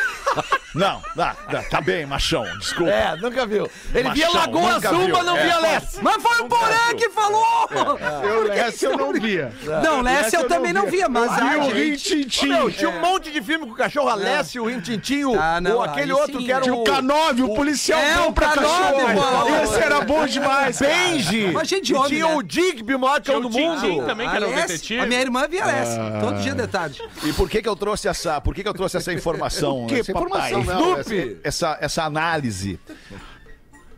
Não, tá, tá, tá bem, machão, desculpa. É, nunca viu. Ele via Machão, Lagoa nunca Azul, viu. mas não É. via Leste. Mas foi o Porã que falou! Eu Lessa eu não via. Não, Lessa eu eu também não não via, mas Ah, a e o gente... Rintintim. Meu, tinha um monte de filme com o cachorro Alessio, o Rintintinho, Ah, não, ou aquele outro sim. que era Tinha o... o K9, o policial É, bom o pra K9, cachorro. mano. Esse era bom demais. Benji! Mas gente homem, tinha né? o Digby, o maior do o mundo. Também, que era o detetive. A minha irmã via Lessa, todo dia de tarde. E por que que eu trouxe essa, por que que eu trouxe essa informação? essa informação, não, Snoopy? essa, essa, análise.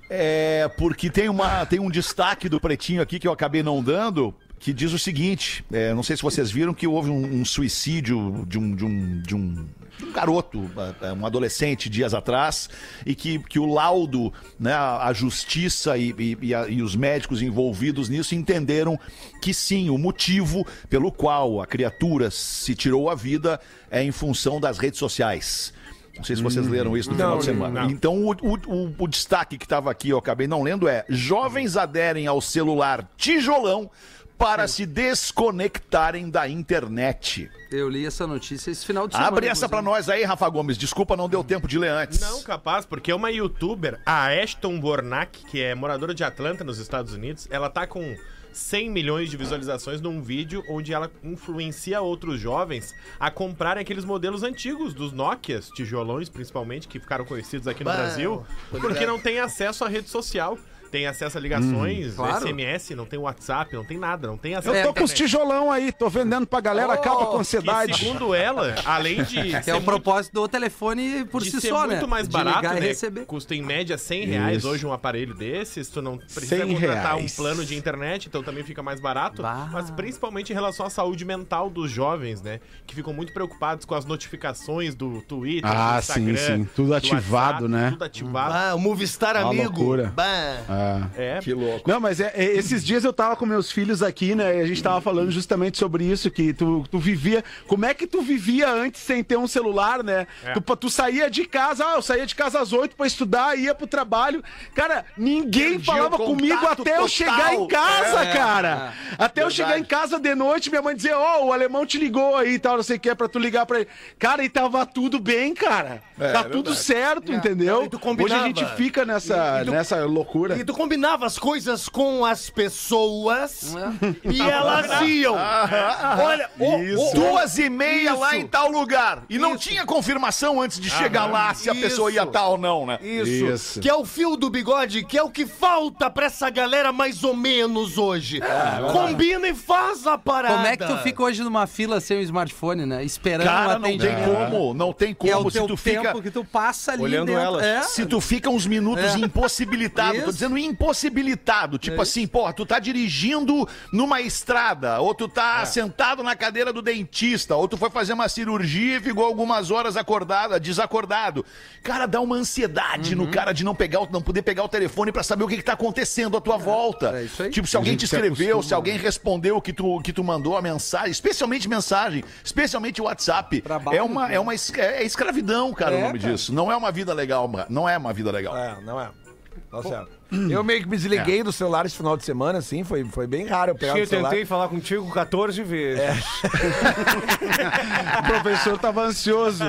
É porque tem, uma, tem um destaque do Pretinho aqui que eu acabei não dando, que diz o seguinte: é, não sei se vocês viram que houve um, um suicídio de um, de um, de um, de um garoto, é, um adolescente, dias atrás, e que, que o laudo, né, a justiça e, e- e a- e os médicos envolvidos nisso entenderam que sim, o motivo pelo qual a criatura se tirou a vida é em função das redes sociais. Não sei se vocês leram isso no final de semana. Então, o, o- o- o destaque que estava aqui, eu acabei não lendo, é: jovens aderem ao celular tijolão para se desconectarem da internet. Eu li essa notícia esse final de semana. Abre essa pra inclusive. nós aí, Rafa Gomes. Desculpa, não deu tempo de ler antes. Não, capaz, porque uma youtuber, a Ashton Bornak, que é moradora de Atlanta, nos Estados Unidos, ela tá com 100 milhões de visualizações num vídeo onde ela influencia outros jovens a comprarem aqueles modelos antigos dos Nokias, tijolões principalmente, que ficaram conhecidos aqui no Brasil, porque não tem acesso à rede social. Tem acesso a ligações, claro. SMS, não tem WhatsApp, não tem nada, não tem acesso Eu tô com os tijolão aí, tô vendendo pra galera, acaba com Que, ansiedade. segundo ela, além de é o muito propósito do telefone por de si ser só, né? muito mais De barato, e né? receber. Custa em média 100 reais Isso. hoje um aparelho desses. Tu não precisa 100 contratar reais. um plano de internet, então também fica mais barato. Bah. Mas principalmente em relação à saúde mental dos jovens, né? Que ficam muito preocupados com as notificações do Twitter, Ah, do Instagram. sim, sim. Tudo do ativado, né? Tudo ativado. Ah, o Movistar Uma Amigo. loucura. Bah. Ah. É, Que louco. Não, mas é, é, esses dias eu tava com meus filhos aqui, né? E a gente tava falando justamente sobre isso, que tu, tu vivia. Como é que tu vivia antes sem ter um celular, né? É. Tu, tu saía de casa, ah, eu saía de casa às oito pra estudar, ia pro trabalho. Cara, ninguém Perdia falava comigo até eu total. chegar em casa, É. cara. Até eu Verdade. chegar em casa de noite, minha mãe dizia, ó, o alemão te ligou aí e tal, não sei o que, pra tu ligar pra ele. Cara, e tava tudo bem, cara. É, tá é tudo certo, entendeu? Hoje a gente fica nessa, E- e tu- nessa loucura. E tu combinava as coisas com as pessoas e elas iam. Olha, o- o- Duas e meia Isso. lá em tal lugar. E não Isso. tinha confirmação antes de chegar lá se a pessoa ia Isso. estar ou não, né? Isso, Isso. Que é o fio do bigode, que é o que falta pra essa galera mais ou menos hoje. Combina e faz a parada. Como é que tu fica hoje numa fila sem o smartphone, né? Esperando Cara, não tem atendimento. como, não tem Que é como. o se teu tu tempo fica. que tu passa ali Olhando dentro. elas. É. Se tu fica uns minutos É. impossibilitado, tô Isso. dizendo impossibilitado. Tipo assim, porra, tu tá dirigindo numa estrada, ou tu tá sentado na cadeira do dentista, ou tu foi fazer uma cirurgia e ficou algumas horas acordado, desacordado. Cara, dá uma ansiedade no cara de não pegar, o- não poder pegar o telefone pra saber o que, que tá acontecendo à tua volta. é isso aí. Tipo, se alguém te se escreveu, se alguém respondeu o que tu, que tu mandou a mensagem, especialmente mensagem, especialmente o WhatsApp. Trabalho, É uma, né? é uma es- é escravidão, cara, o É, nome cara. disso. Não é uma vida legal, não é uma vida legal. É, não é. Tá certo. Eu meio que me desliguei do celular esse final de semana, assim, foi, foi bem raro eu pegar Sim, o eu celular. tentei falar contigo 14 vezes. O professor tava ansioso.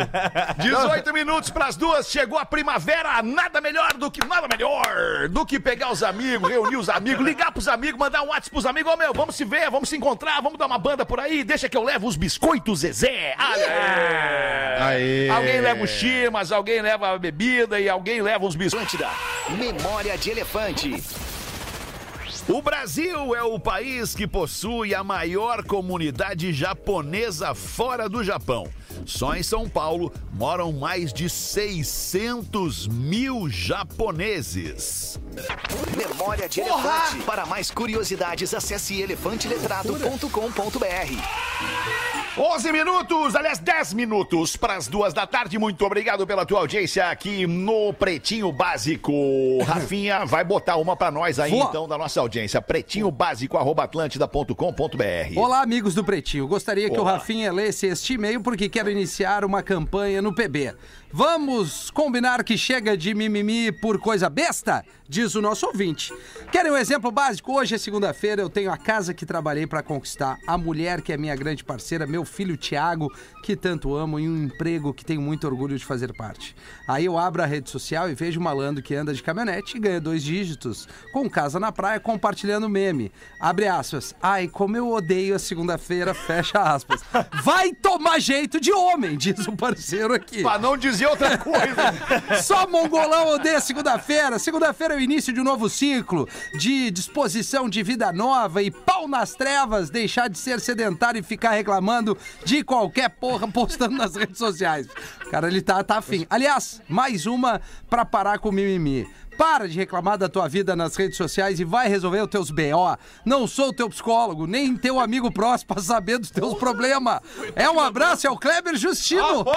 18 minutos pras duas, chegou a primavera, nada melhor do que nada melhor do que pegar os amigos, reunir os amigos, ligar pros amigos, mandar um WhatsApp pros amigos, ô meu, vamos se ver, vamos se encontrar, vamos dar uma banda por aí, deixa que eu levo os biscoitos Zezé. Aê! Aê. Alguém leva os chimas, alguém leva a bebida e alguém leva os biscoitos. Memória de elefante. O Brasil é o país que possui a maior comunidade japonesa fora do Japão. Só em São Paulo moram mais de 600 mil japoneses. Memória de elefante. Para mais curiosidades, acesse elefanteletrado.com.br. 11 minutos, aliás, 10 minutos para as duas da tarde. Muito obrigado pela tua audiência aqui no Pretinho Básico. Rafinha vai botar uma para nós aí, Vou. então, da nossa audiência. Pretinho Básico, arroba atlântida.com.br. Olá, amigos do Pretinho. Gostaria que o Olá. Rafinha lesse este e-mail porque quero iniciar uma campanha no PB. Vamos combinar que chega de mimimi por coisa besta? Diz o nosso ouvinte. Querem um exemplo básico? Hoje é segunda-feira, eu tenho a casa que trabalhei para conquistar, a mulher que é minha grande parceira, meu filho Tiago, que tanto amo, e um emprego que tenho muito orgulho de fazer parte. Aí eu abro a rede social e vejo um malandro que anda de caminhonete e ganha dois dígitos, com casa na praia compartilhando meme. Abre aspas. Ai, como eu odeio a segunda-feira, fecha aspas. Vai tomar jeito de homem, diz o parceiro aqui. Pra não dizer outra coisa. Só mongolão odeia segunda-feira. Segunda-feira é o início de um novo ciclo de disposição de vida nova e pau nas trevas, deixar de ser sedentário e ficar reclamando de qualquer porra postando nas redes sociais. Cara, ele tá, tá afim. Aliás, mais uma pra parar com o mimimi. Para de reclamar da tua vida nas redes sociais e vai resolver os teus BO. Não sou teu psicólogo, nem teu amigo próximo pra saber dos teus problemas. É um abraço, é o Kleber Justino. Bom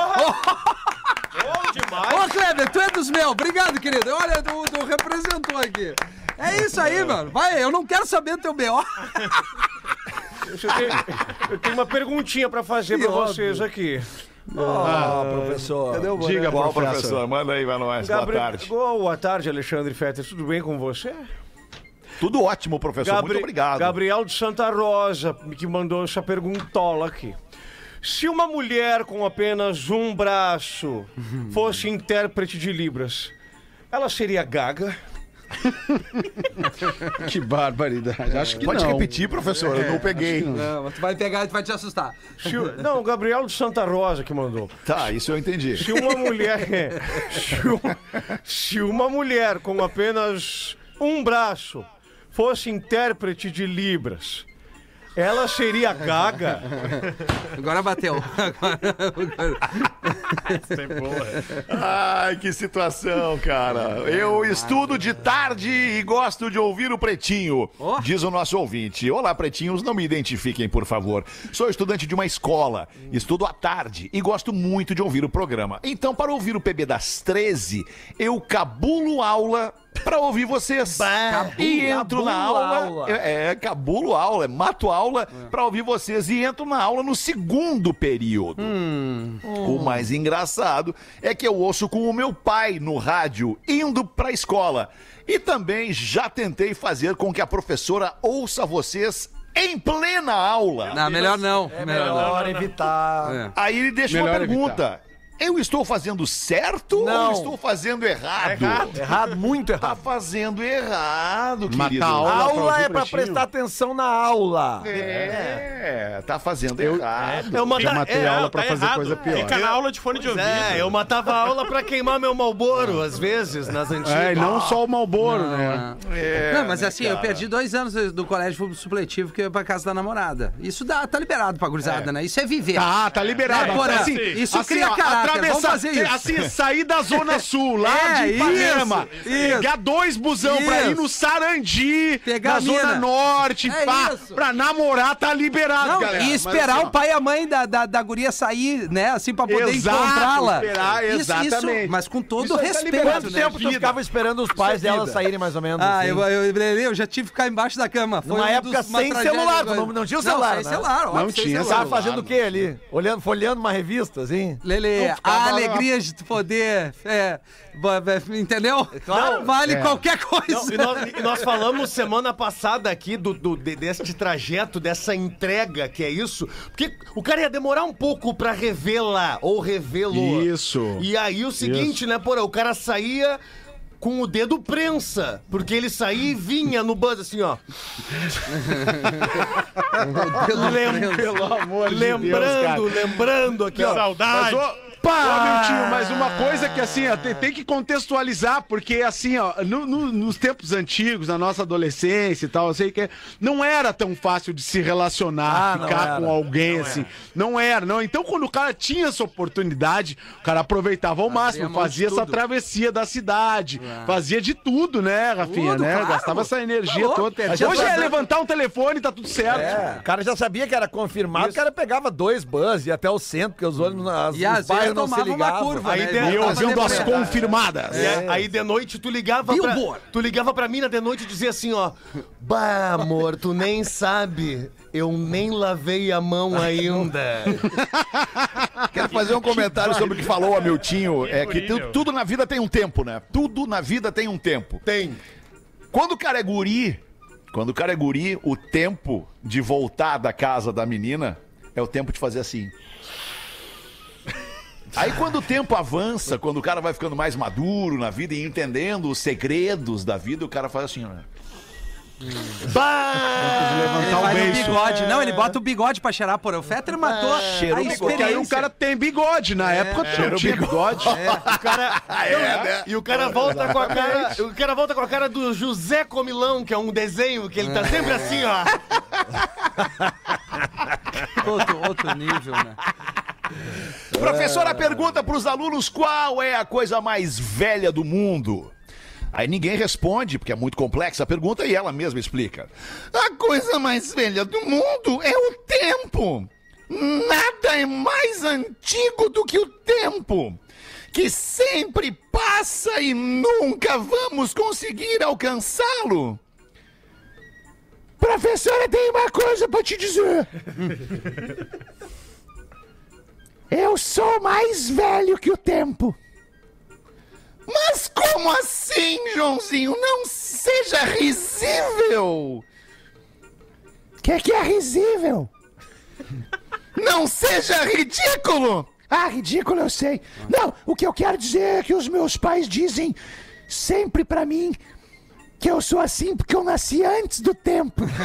demais. Ô, Kleber, tu é dos meus. Obrigado, querido. Olha, tu, tu representou aqui. É isso aí, mano. Vai, eu não quero saber do teu B.O. Eu tenho, eu tenho uma perguntinha pra fazer pra óbvio. vocês aqui. Ah, professor. Diga, Qual, professor. professor? Manda aí nós. Boa tarde. Boa tarde, Alexandre Fetter. Tudo bem com você? Tudo ótimo, professor. Gabri- Muito obrigado. Gabriel de Santa Rosa que mandou essa perguntola aqui. Se uma mulher com apenas um braço fosse intérprete de Libras, ela seria gaga? Que barbaridade. Acho que Pode não. repetir, professor? eu não peguei. Não, tu vai pegar e tu vai te assustar. Se o- não, o Gabriel de Santa Rosa que mandou. Tá, isso eu entendi. Se uma mulher. se, se uma mulher com apenas um braço fosse intérprete de Libras, ela seria gaga? Agora bateu. Agora... Ai, que situação, cara. Eu estudo de tarde e gosto de ouvir o Pretinho, Ó. diz o nosso ouvinte. Olá, Pretinhos, não me identifiquem, por favor. Sou estudante de uma escola, estudo à tarde e gosto muito de ouvir o programa. Então, para ouvir o PB das 13, eu cabulo aula para ouvir vocês. e entro na aula. aula. É, é, cabulo aula, é, mato aula para ouvir vocês e entro na aula no segundo período. O mais engraçado é que eu ouço com o meu pai no rádio, indo pra escola. E também já tentei fazer com que a professora ouça vocês em plena aula. Não, melhor não. É melhor não. melhor evitar. É. Aí ele deixa uma Melhor pergunta. Eu estou fazendo certo Não. ou estou fazendo errado? Errado, muito Tá errado. fazendo errado, Matar querido. a aula pra Aula é pra pretinho. prestar atenção na aula. É, tá fazendo errado. Eu matei aula pra tá fazer errado. coisa pior. Fica na aula de fone de ouvido. É, eu matava a aula pra queimar meu malboro, às vezes, nas antigas. É, e não só o Malboro, né? É, Não, mas assim, eu cara? perdi dois anos do colégio supletivo que eu ia pra casa da namorada. Isso dá, tá liberado pra gurizada, né? Isso é viver. Tá, tá liberado. É, Porã, Assim, isso assim, cria ó, caráter. Vamos atravessar, fazer isso. assim, sair da Zona Sul, lá É, de Ipanema, isso, isso. pegar dois busão pra ir no Sarandi, Pegar na. Zona Norte, É pá, isso. pra namorar, tá liberado, Não, galera. e Mas esperar assim, o pai e a mãe da, da, da guria sair, né? Assim, pra poder Exato, encontrá-la. Isso- exatamente. Isso, mas com todo Isso tá respeito, liberado. Quanto né? tempo tu Vida. ficava esperando os pais é dela vida. saírem mais ou menos? Ah, assim? eu, eu, eu, eu já tive que ficar embaixo da cama. Foi Numa um época dos- sem celular, não- não tinha o celular, Não, né? celular, óbvio, Não tinha Você celular. tava fazendo o quê ali? Olhando, folheando uma revista, assim? Lele, a lá- alegria de poder. É, entendeu? Claro. Vale É. qualquer coisa. Não, e, nós, e nós falamos semana passada aqui do, do, de- deste trajeto, dessa entrega, que é isso. Porque o cara ia demorar um pouco pra revê-la ou revê-lo. Isso. E aí o seguinte, né, porra, o cara saía com o dedo prensa. Porque ele saía e vinha no buzz assim, ó. Lem- Pelo amor de lembrando, Deus, cara. lembrando aqui, ó. Saudade. Mas, ô, Ô, Miltinho, mas uma coisa que assim, ó, tem, tem que contextualizar, porque assim, ó, no- no- nos tempos antigos, na nossa adolescência e tal, eu sei que não era tão fácil de se relacionar, Ah, não ficar era. com alguém, assim. Não era, não. Então, quando o cara tinha essa oportunidade, o cara aproveitava ao máximo, mão de fazia essa travessia da cidade, fazia de tudo, né, Rafinha, Tudo, né? claro. Gastava essa energia Tá louco, toda. Hoje é levantar um telefone e tá tudo certo. É, o cara já sabia que era confirmado, o cara pegava dois bus, ia até o centro, porque os olhos, as, E os bairros não se tomava uma ligavam. curva, Aí né? de- E usando as confirmadas. É, aí de noite tu ligava pra, tu ligava pra mina de noite e dizia assim, ó, bah, amor, tu nem sabe, eu nem lavei a mão ainda. Quero fazer um comentário sobre o que falou o Amiltinho. É que tu- tudo na vida tem um tempo, né? Tudo na vida tem um tempo. Tem. Quando o cara é guri, quando o cara é guri, o tempo de voltar da casa da menina é o tempo de fazer assim. Aí quando o tempo avança, quando o cara vai ficando mais maduro na vida e entendendo os segredos da vida, o cara faz assim, ó. Ele Levantar o vai no beiço. bigode. Não, ele bota o bigode pra cheirar, porra. O Fetter matou cheirou a bigode. Porque aí o experiência. cara tem bigode. Na época não tinha bigode. O cara, E o cara volta com a cara. O cara volta com a cara do José Comilão, que é um desenho que ele tá sempre assim, ó. Outro, outro nível, né? Professora pergunta para os alunos qual é a coisa mais velha do mundo. Aí ninguém responde, porque é muito complexa a pergunta, e ela mesma explica. A coisa mais velha do mundo é o tempo. Nada é mais antigo do que o tempo, que sempre passa e nunca vamos conseguir alcançá-lo. Professora, tem uma coisa para te dizer. Eu sou mais velho que o tempo. Mas como assim, Joãozinho? Não seja risível! O que, que é risível? Não seja ridículo! Ah, ridículo eu sei. Não, o que eu quero dizer é que os meus pais dizem sempre pra mim que eu sou assim porque eu nasci antes do tempo.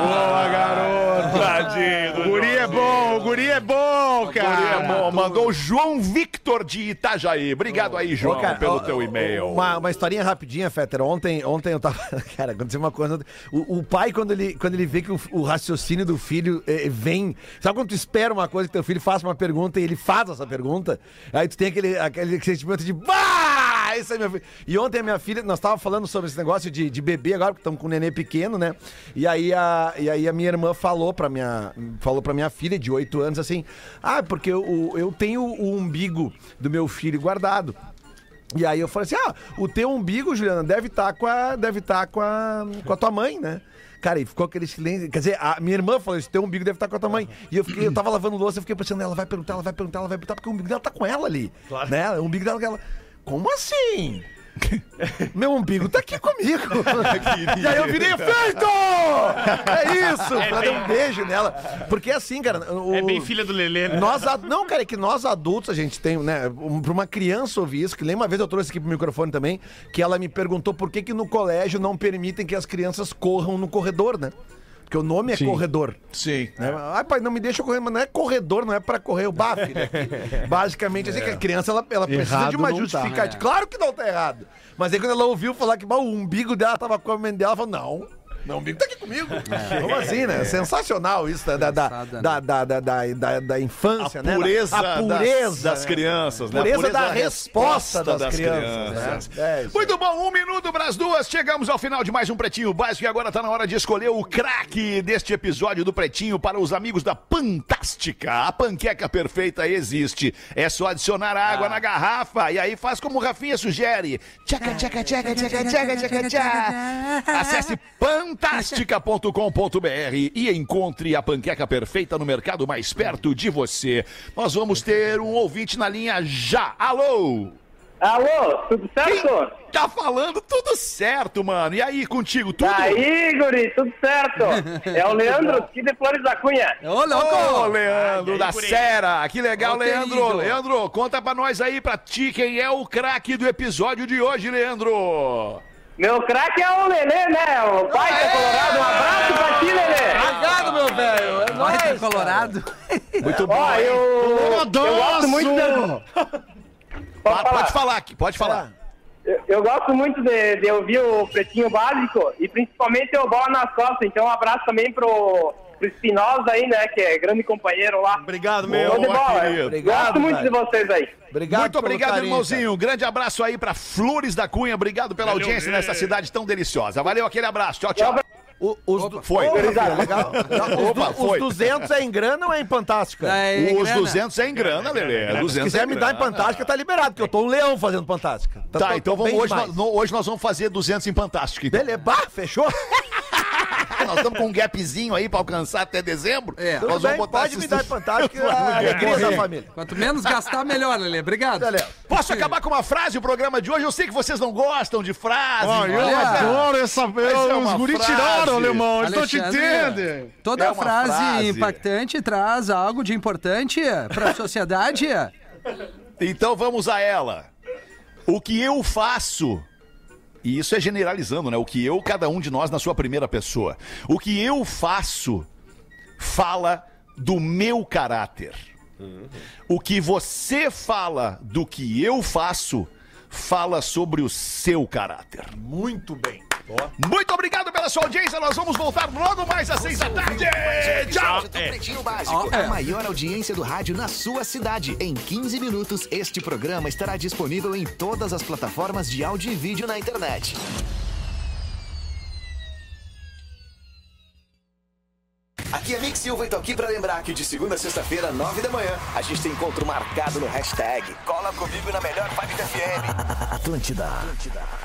Boa, garoto. Tadinho, O guri é bom, o guri é bom, cara. É bom, mandou o João Victor de Itajaí. Obrigado aí, João, Ô, cara, pelo ó, teu e-mail. Uma, uma historinha rapidinha, Fetter. Ontem, ontem eu tava. Cara, aconteceu uma coisa. O, o pai, quando ele, quando ele vê que o, o raciocínio do filho eh, vem. Sabe quando tu espera uma coisa que teu filho faça uma pergunta e ele faz essa pergunta? Aí tu tem aquele, aquele sentimento de. Bah! Isso aí, meu filho. E ontem a minha filha, nós tava falando sobre esse negócio de, de bebê agora, porque estamos com um nenê pequeno, né? E aí, a, e aí a minha irmã falou pra minha, falou pra minha filha de 8 anos assim: Ah, porque eu, eu tenho o umbigo do meu filho guardado. E aí eu falei assim: ah, o teu umbigo, Juliana, deve estar com a. Deve estar com a. com a tua mãe, né? Cara, e ficou aquele silêncio. Quer dizer, a minha irmã falou: esse teu umbigo deve estar com a tua mãe. E eu fiquei, eu tava lavando louça, eu fiquei pensando, ela vai perguntar, ela vai perguntar, ela vai perguntar, porque o umbigo dela tá com ela ali. Né? O umbigo dela, ela. Como assim? Meu umbigo tá aqui comigo. e aí eu virei feito! É isso! pra dar um beijo nela. Porque assim, cara. O... É bem filha do Lelê, né? Nós, ad- não, cara, é que nós adultos, a gente tem, né? um- Pra uma criança ouvir isso, que nem uma vez eu trouxe aqui pro microfone também, que ela me perguntou por que que no colégio não permitem que as crianças corram no corredor, né? Porque o nome é corredor. Sim. Né? Ai, pai, não me deixa correr, mas não é corredor, não é pra correr o baf. Né? Basicamente, assim, que a criança ela, ela precisa Errado de uma tá. justificativa. Claro que não tá errado. Mas aí quando ela ouviu falar que o umbigo dela tava com a mãe dela, ela falou: não. Não vim tá aqui comigo. Como assim, né? Sensacional isso da, da, Criançada, da, da, da, da, da, da infância, A né? pureza, a pureza das, das né? crianças, né? A Pureza da resposta das crianças. crianças, né? É isso. Muito bom, um minuto para as duas. Chegamos ao final de mais um Pretinho Básico e agora tá na hora de escolher o craque deste episódio do Pretinho para os amigos da Fantástica. A panqueca perfeita existe. É só adicionar água na garrafa e aí faz como o Rafinha sugere. Tchaca, tchaca, tchaca, tchaca, tchaca, tchaca, tchaca. Acesse fantástica.com.br e encontre a panqueca perfeita no mercado mais perto de você. Nós vamos ter um ouvinte na linha já. Alô? Alô, tudo certo? Tá falando tudo certo, mano. E aí, contigo, tudo? Aí, guri, tudo certo. É o Leandro, aqui de Flores da Cunha. Ô, louco! Ô, Leandro, da guri? Sera. Que legal, Ô, Leandro. querido. Leandro, conta pra nós aí, pra ti, quem é o craque do episódio de hoje, Leandro. Meu craque é o Lelê, né? O pai da Colorado. Um abraço pra ti, Lelê. Obrigado, meu velho. É Vai ter nóis, Colorado. Muito bom, Ó, eu, eu gosto muito de... Pa- Pode falar aqui, pode falar. Eu, eu gosto muito de, de ouvir o Pretinho Básico e principalmente o Bola nas Costas. Então, um abraço também pro, pro Espinosa aí, né? Que é grande companheiro lá. Obrigado, meu. de bola. querido. Obrigado, Gosto muito velho. de vocês aí. Obrigado Muito obrigado, carinho, irmãozinho. Um grande abraço aí pra Flores da Cunha. Obrigado pela audiência nessa cidade tão deliciosa. Valeu, aquele abraço. Tchau, tchau. O- os, du- Foi. Rafinha, legal. Os, Opa, du- foi. os 200 é em grana ou é em Fantástica? É, Os grana. 200 é em grana, Lelê. Se 200 quiser é me dar em grana. Fantástica, tá liberado, porque eu tô um leão fazendo Fantástica. Tá, tô- então vamos, hoje, nós, hoje nós vamos fazer 200 em Fantástico. Então. Beleza, bah, fechou? Nós estamos com um gapzinho aí pra alcançar até dezembro. É. Nós bem, vamos botar pode me dar Fantástica a alegria da família. Quanto menos gastar, melhor, Lelê. Obrigado. Beleza. Posso acabar com uma frase o programa de hoje? Eu sei que vocês não gostam de frases. Ah, eu adoro essa. é os guri frase. tiraram, alemão. Eles não te entendem. Toda É frase, frase. impactante traz algo de importante pra sociedade. Então vamos a ela. O que eu faço. E isso é generalizando, né? O que eu, cada um de nós na sua primeira pessoa. O que eu faço fala do meu caráter. O que você fala do que eu faço fala sobre o seu caráter. Muito bem. Muito obrigado pela sua audiência. Nós vamos voltar logo mais às seis da tarde. Tchau. do Pretinho Básico, é. a maior audiência do rádio na sua cidade. Em 15 minutos, este programa estará disponível em todas as plataformas de áudio e vídeo na internet. Aqui é Mick Silva e tô aqui pra lembrar que de segunda a sexta-feira, nove da manhã, a gente tem encontro marcado no hashtag Cola Comigo na Melhor Vibe da FM. Atlântida. Atlântida.